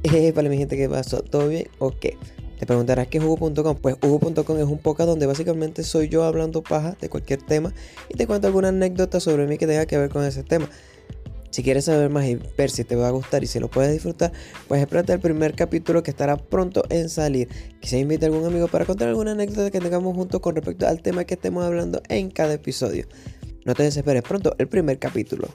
Eh, vale, mi gente, ¿qué pasó? ¿Todo bien o qué? Te preguntarás qué es Hugo.com. Pues Hugo.com es un podcast donde básicamente soy yo hablando paja de cualquier tema y te cuento alguna anécdota sobre mí que tenga que ver con ese tema. Si quieres saber más y ver si te va a gustar y si lo puedes disfrutar, pues espérate el primer capítulo que estará pronto en salir. Quizá invite a algún amigo para contar alguna anécdota que tengamos juntos con respecto al tema que estemos hablando en cada episodio. No te desesperes pronto, el primer capítulo.